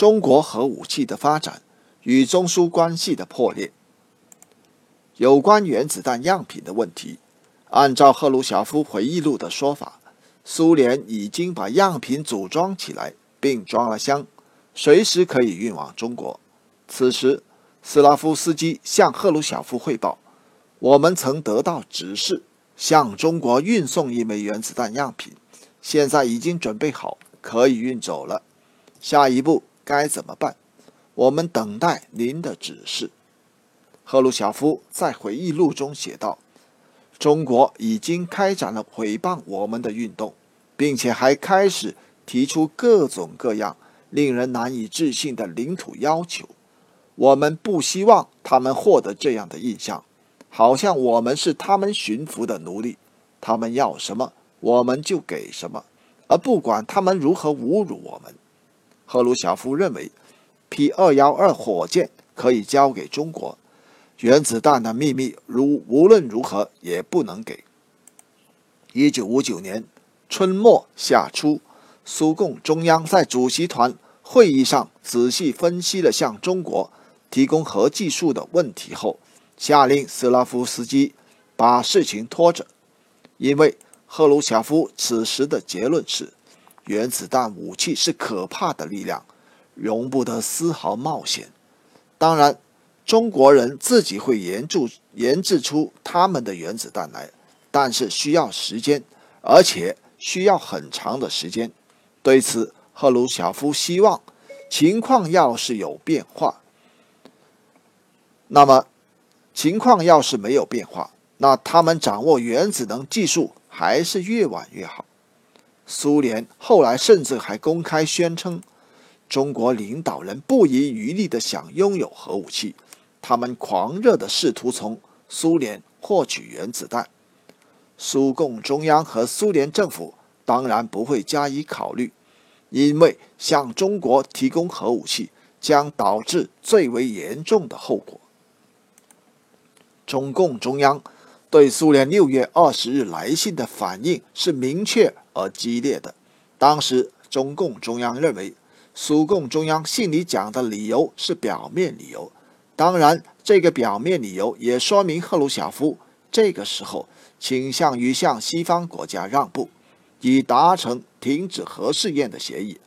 中国核武器的发展与中苏关系的破裂。有关原子弹样品的问题，按照赫鲁晓夫回忆录的说法，苏联已经把样品组装起来，并装了箱，随时可以运往中国。此时，斯拉夫斯基向赫鲁晓夫汇报：“我们曾得到指示，向中国运送一枚原子弹样品，现在已经准备好，可以运走了。下一步该怎么办？我们等待您的指示。”赫鲁晓夫在回忆录中写道：“中国已经开展了毁谤我们的运动，并且还开始提出各种各样令人难以置信的领土要求。我们不希望他们获得这样的印象，好像我们是他们驯服的奴隶，他们要什么我们就给什么，而不管他们如何侮辱我们。”赫鲁晓夫认为，P 二幺二火箭可以交给中国。原子弹的秘密，如无论如何也不能给。一九五九年春末夏初，苏共中央在主席团会议上仔细分析了向中国提供核技术的问题后，下令斯拉夫斯基把事情拖着，因为赫鲁晓夫此时的结论是：原子弹武器是可怕的力量，容不得丝毫冒险。当然。中国人自己会研制研制出他们的原子弹来，但是需要时间，而且需要很长的时间。对此，赫鲁晓夫希望情况要是有变化，那么情况要是没有变化，那他们掌握原子能技术还是越晚越好。苏联后来甚至还公开宣称，中国领导人不遗余力地想拥有核武器。他们狂热地试图从苏联获取原子弹，苏共中央和苏联政府当然不会加以考虑，因为向中国提供核武器将导致最为严重的后果。中共中央对苏联六月二十日来信的反应是明确而激烈的。当时，中共中央认为，苏共中央信里讲的理由是表面理由。当然，这个表面理由也说明赫鲁晓夫这个时候倾向于向西方国家让步，以达成停止核试验的协议。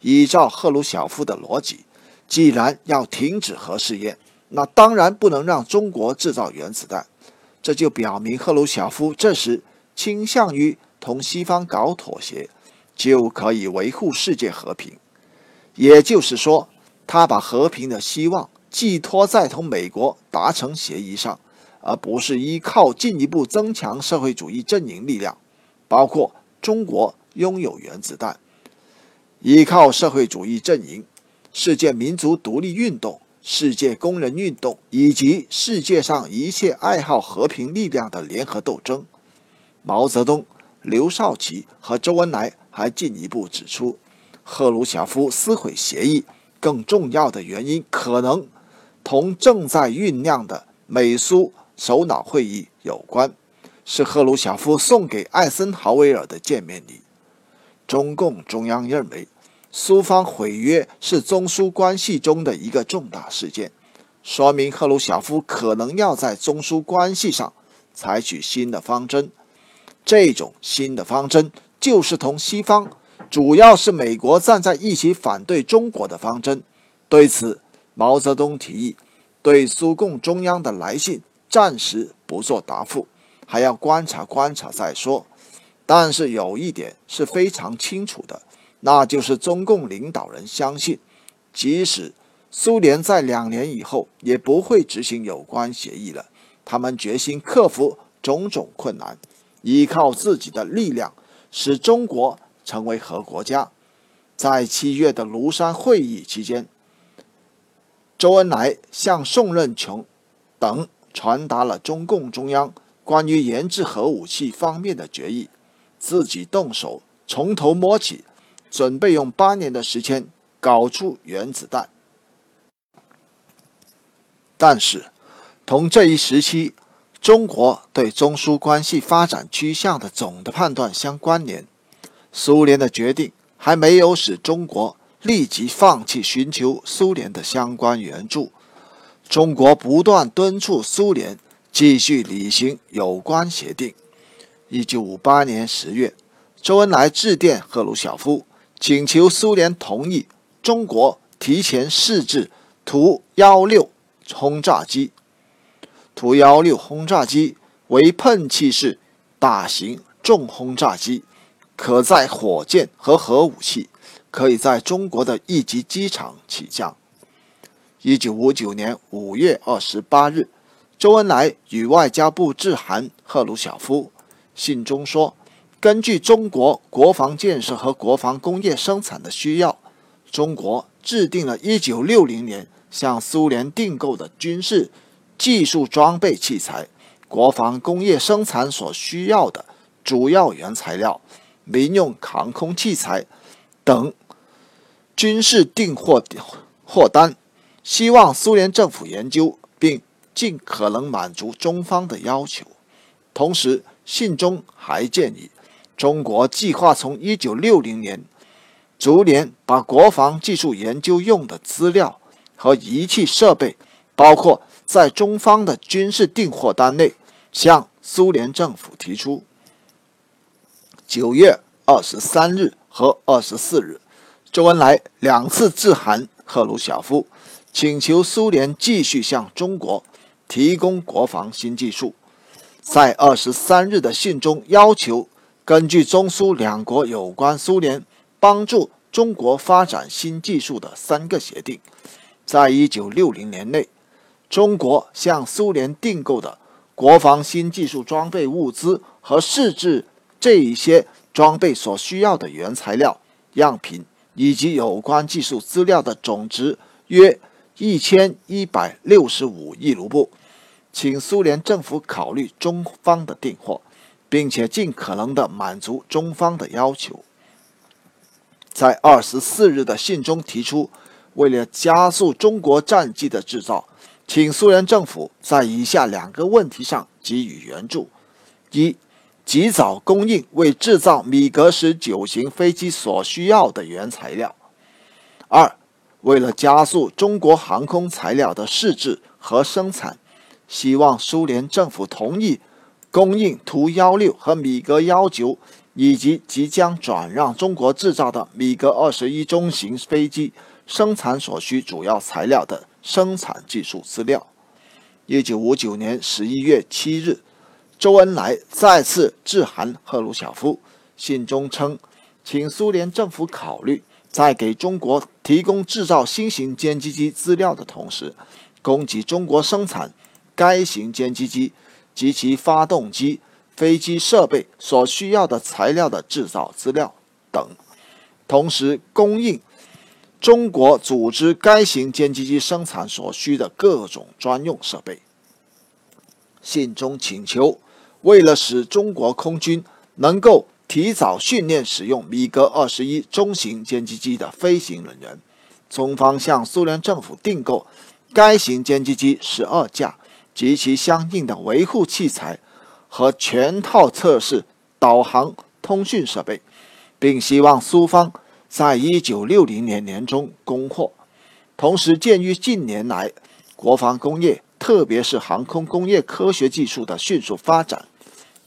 依照赫鲁晓夫的逻辑，既然要停止核试验，那当然不能让中国制造原子弹。这就表明赫鲁晓夫这时倾向于同西方搞妥协，就可以维护世界和平。也就是说，他把和平的希望。寄托在同美国达成协议上，而不是依靠进一步增强社会主义阵营力量，包括中国拥有原子弹，依靠社会主义阵营、世界民族独立运动、世界工人运动以及世界上一切爱好和平力量的联合斗争。毛泽东、刘少奇和周恩来还进一步指出，赫鲁晓夫撕毁协议更重要的原因可能。同正在酝酿的美苏首脑会议有关，是赫鲁晓夫送给艾森豪威尔的见面礼。中共中央认为，苏方毁约是中苏关系中的一个重大事件，说明赫鲁晓夫可能要在中苏关系上采取新的方针。这种新的方针就是同西方，主要是美国站在一起反对中国的方针。对此，毛泽东提议，对苏共中央的来信暂时不做答复，还要观察观察再说。但是有一点是非常清楚的，那就是中共领导人相信，即使苏联在两年以后也不会执行有关协议了。他们决心克服种种困难，依靠自己的力量，使中国成为核国家。在七月的庐山会议期间。周恩来向宋任穷等传达了中共中央关于研制核武器方面的决议，自己动手从头摸起，准备用八年的时间搞出原子弹。但是，同这一时期中国对中苏关系发展趋向的总的判断相关联，苏联的决定还没有使中国立即放弃寻求苏联的相关援助。中国不断敦促苏联继续履行有关协定。一九五八年十月，周恩来致电赫鲁晓夫，请求苏联同意中国提前试制图幺六轰炸机。图幺六轰炸机为喷气式大型重轰炸机，可载火箭和核武器，可以在中国的一级机场起降。一九五九年五月二十八日，周恩来与外交部致函赫鲁晓夫，信中说：“根据中国国防建设和国防工业生产的需要，中国制定了一九六零年向苏联订购的军事。”技术装备器材、国防工业生产所需要的主要原材料、民用航空器材等军事订货货单，希望苏联政府研究并尽可能满足中方的要求。同时，信中还建议中国计划从1960年逐年把国防技术研究用的资料和仪器设备，包括。在中方的军事订货单内，向苏联政府提出。九月二十三日和二十四日，周恩来两次致函赫鲁晓夫，请求苏联继续向中国提供国防新技术。在二十三日的信中，要求根据中苏两国有关苏联帮助中国发展新技术的三个协定，在一九六零年内。中国向苏联订购的国防新技术装备物资和试制这一些装备所需要的原材料、样品以及有关技术资料的总值约一千一百六十五亿卢布，请苏联政府考虑中方的订货，并且尽可能的满足中方的要求。在二十四日的信中提出，为了加速中国战机的制造。请苏联政府在以下两个问题上给予援助：一、及早供应为制造米格十九型飞机所需要的原材料；二、为了加速中国航空材料的试制和生产，希望苏联政府同意供应图幺六和米格幺九以及即将转让中国制造的米格二十一中型飞机生产所需主要材料的。生产技术资料。一九五九年十一月七日，周恩来再次致函赫鲁晓夫，信中称，请苏联政府考虑在给中国提供制造新型歼击机资料的同时，供给中国生产该型歼击机及其发动机、飞机设备所需要的材料的制造资料等，同时供应。中国组织该型歼击机生产所需的各种专用设备。信中请求，为了使中国空军能够提早训练使用米格二十一中型歼击机的飞行人员，中方向苏联政府订购该型歼击机十二架及其相应的维护器材和全套测试、导航、通讯设备，并希望苏方。在一九六零年年中供货，同时鉴于近年来国防工业，特别是航空工业科学技术的迅速发展，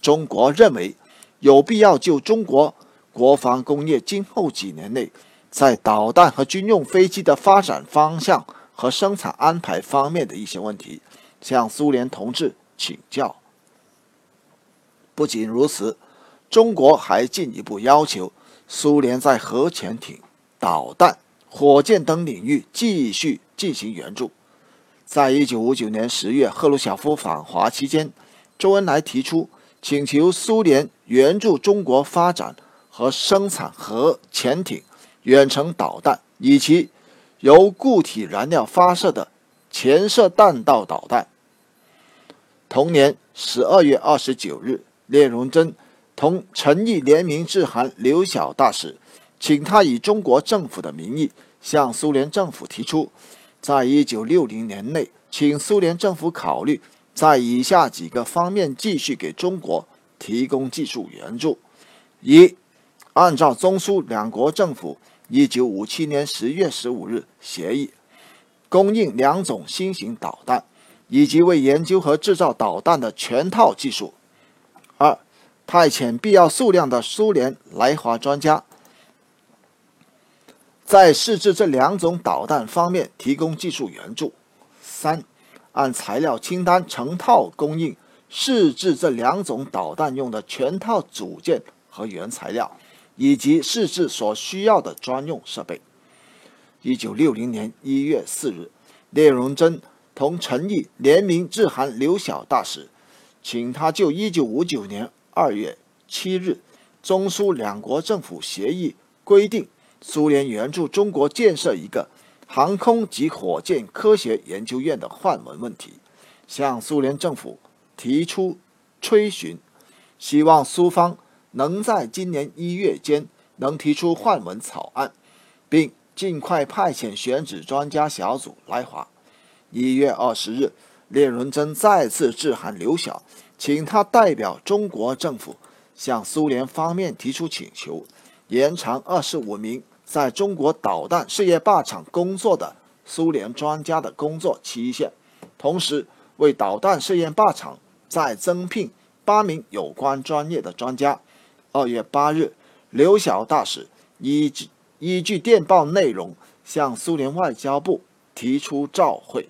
中国认为有必要就中国国防工业今后几年内在导弹和军用飞机的发展方向和生产安排方面的一些问题，向苏联同志请教。不仅如此，中国还进一步要求。苏联在核潜艇、导弹、火箭等领域继续进行援助。在一九五九年十月，赫鲁晓夫访华期间，周恩来提出请求苏联援助中国发展和生产核潜艇、远程导弹以及由固体燃料发射的潜射弹道导弹。同年十二月二十九日，聂荣臻。同陈毅联名致函刘晓大使，请他以中国政府的名义向苏联政府提出，在一九六零年内，请苏联政府考虑在以下几个方面继续给中国提供技术援助：一、按照中苏两国政府一九五七年十月十五日协议，供应两种新型导弹，以及为研究和制造导弹的全套技术。派遣必要数量的苏联来华专家，在试制这两种导弹方面提供技术援助。三、按材料清单成套供应试制这两种导弹用的全套组件和原材料，以及试制所需要的专用设备。一九六零年一月四日，聂荣臻同陈毅联名致函刘晓大使。请他就1959年二月七日中苏两国政府协议规定，苏联援助中国建设一个航空及火箭科学研究院的换文问题，向苏联政府提出催询，希望苏方能在今年一月间能提出换文草案，并尽快派遣选址专家小组来华。一月二十日。聂荣臻再次致函刘晓，请他代表中国政府向苏联方面提出请求，延长二十五名在中国导弹试验靶场工作的苏联专家的工作期限，同时为导弹试验靶场再增聘八名有关专业的专家。二月八日，刘晓大使依据依据电报内容向苏联外交部提出召会。